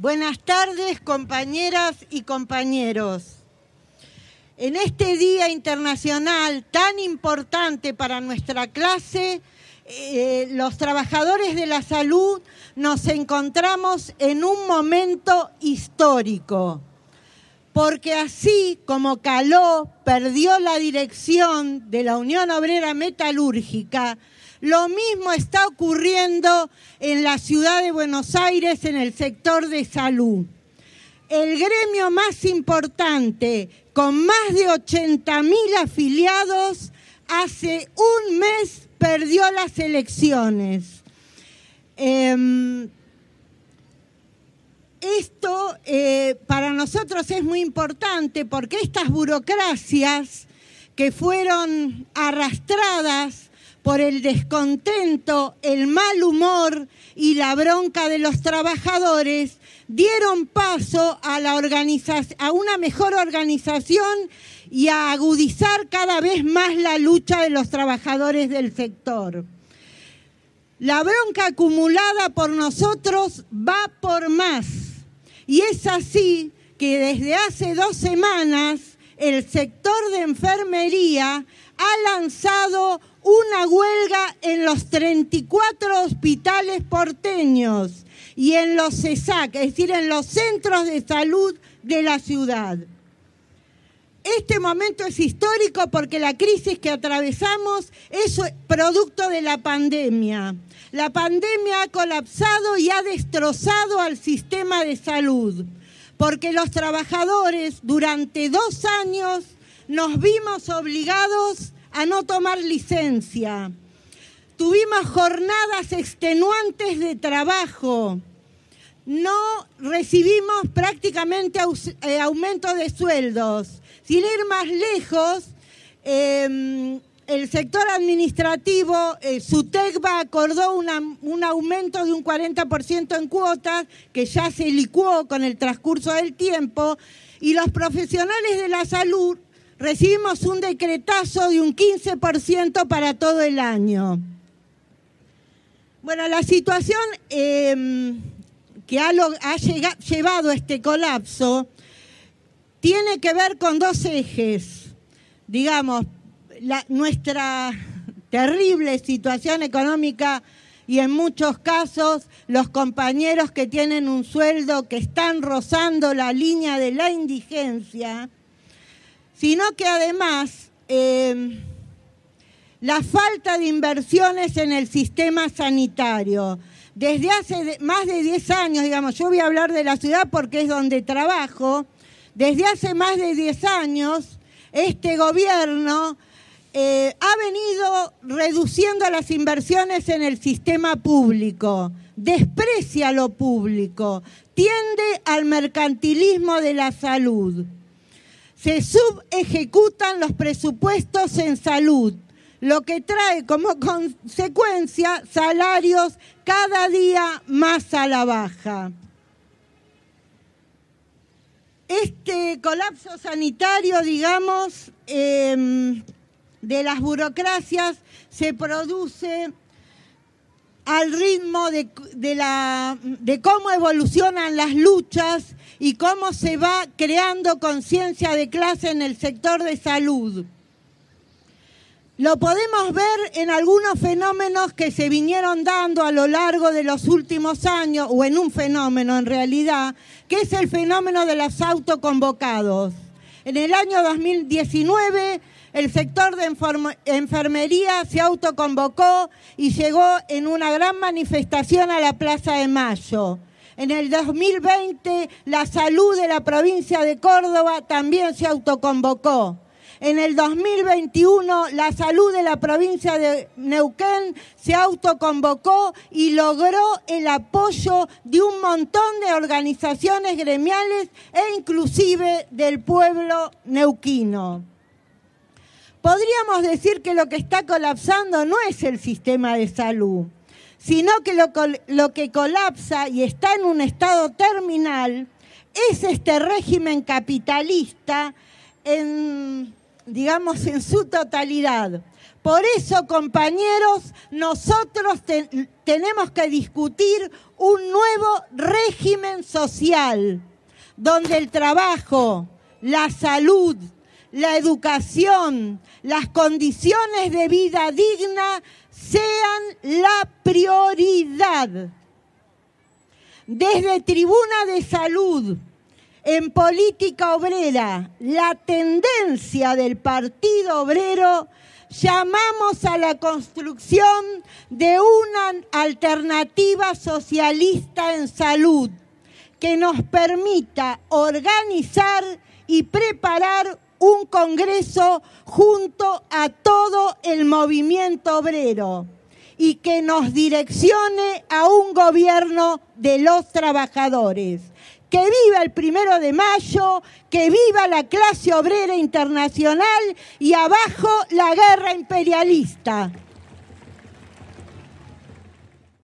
Buenas tardes, compañeras y compañeros. En este Día Internacional tan importante para nuestra clase, eh, los trabajadores de la salud nos encontramos en un momento histórico, porque así como Caló perdió la dirección de la Unión Obrera Metalúrgica, lo mismo está ocurriendo en la ciudad de Buenos Aires en el sector de salud. El gremio más importante, con más de 80 mil afiliados, hace un mes perdió las elecciones. Em, esto eh, para nosotros es muy importante porque estas burocracias que fueron arrastradas por el descontento, el mal humor y la bronca de los trabajadores, dieron paso a, la a una mejor organización y a agudizar cada vez más la lucha de los trabajadores del sector. La bronca acumulada por nosotros va por más. Y es así que desde hace dos semanas el sector de enfermería ha lanzado una huelga en los 34 hospitales porteños y en los CESAC, es decir, en los centros de salud de la ciudad. Este momento es histórico porque la crisis que atravesamos es producto de la pandemia. La pandemia ha colapsado y ha destrozado al sistema de salud, porque los trabajadores durante dos años nos vimos obligados a no tomar licencia. Tuvimos jornadas extenuantes de trabajo. No recibimos prácticamente eh, aumento de sueldos. Sin ir más lejos, em, el sector administrativo, eh, SUTECBA acordó un aumento de un 40% en cuotas, que ya se licuó con el transcurso del tiempo, y los profesionales de la salud recibimos un decretazo de un 15% para todo el año. Bueno, la situación em, que ha, llevado a este colapso tiene que ver con dos ejes. Digamos, nuestra terrible situación económica y en muchos casos los compañeros que tienen un sueldo que están rozando la línea de la indigencia sino que además eh, la falta de inversiones en el sistema sanitario. Desde hace más de 10 años, digamos, yo voy a hablar de la ciudad porque es donde trabajo, desde hace más de 10 años este gobierno eh, ha venido reduciendo las inversiones en el sistema público, desprecia lo público, tiende al mercantilismo de la salud se subejecutan los presupuestos en salud, lo que trae como consecuencia salarios cada día más a la baja. Este colapso sanitario, digamos, em, de las burocracias se produce al ritmo de, de cómo evolucionan las luchas y cómo se va creando conciencia de clase en el sector de salud. Lo podemos ver en algunos fenómenos que se vinieron dando a lo largo de los últimos años, o en un fenómeno en realidad, que es el fenómeno de los autoconvocados. En el año 2019 el sector de enfermería se autoconvocó y llegó en una gran manifestación a la Plaza de Mayo. En el 2020 la salud de la provincia de Córdoba también se autoconvocó. En el 2021 la salud de la provincia de Neuquén se autoconvocó y logró el apoyo de un montón de organizaciones gremiales e inclusive del pueblo neuquino. Podríamos decir que lo que está colapsando no es el sistema de salud, sino que lo, que colapsa y está en un estado terminal es este régimen capitalista en digamos, en su totalidad. Por eso, compañeros, nosotros tenemos que discutir un nuevo régimen social, donde el trabajo, la salud, la educación, las condiciones de vida digna sean la prioridad. Desde Tribuna de Salud, en política obrera, la tendencia del Partido Obrero, llamamos a la construcción de una alternativa socialista en salud que nos permita organizar y preparar un Congreso junto a todo el movimiento obrero y que nos direccione a un gobierno de los trabajadores. Que viva el primero de mayo, que viva la clase obrera internacional y abajo la guerra imperialista.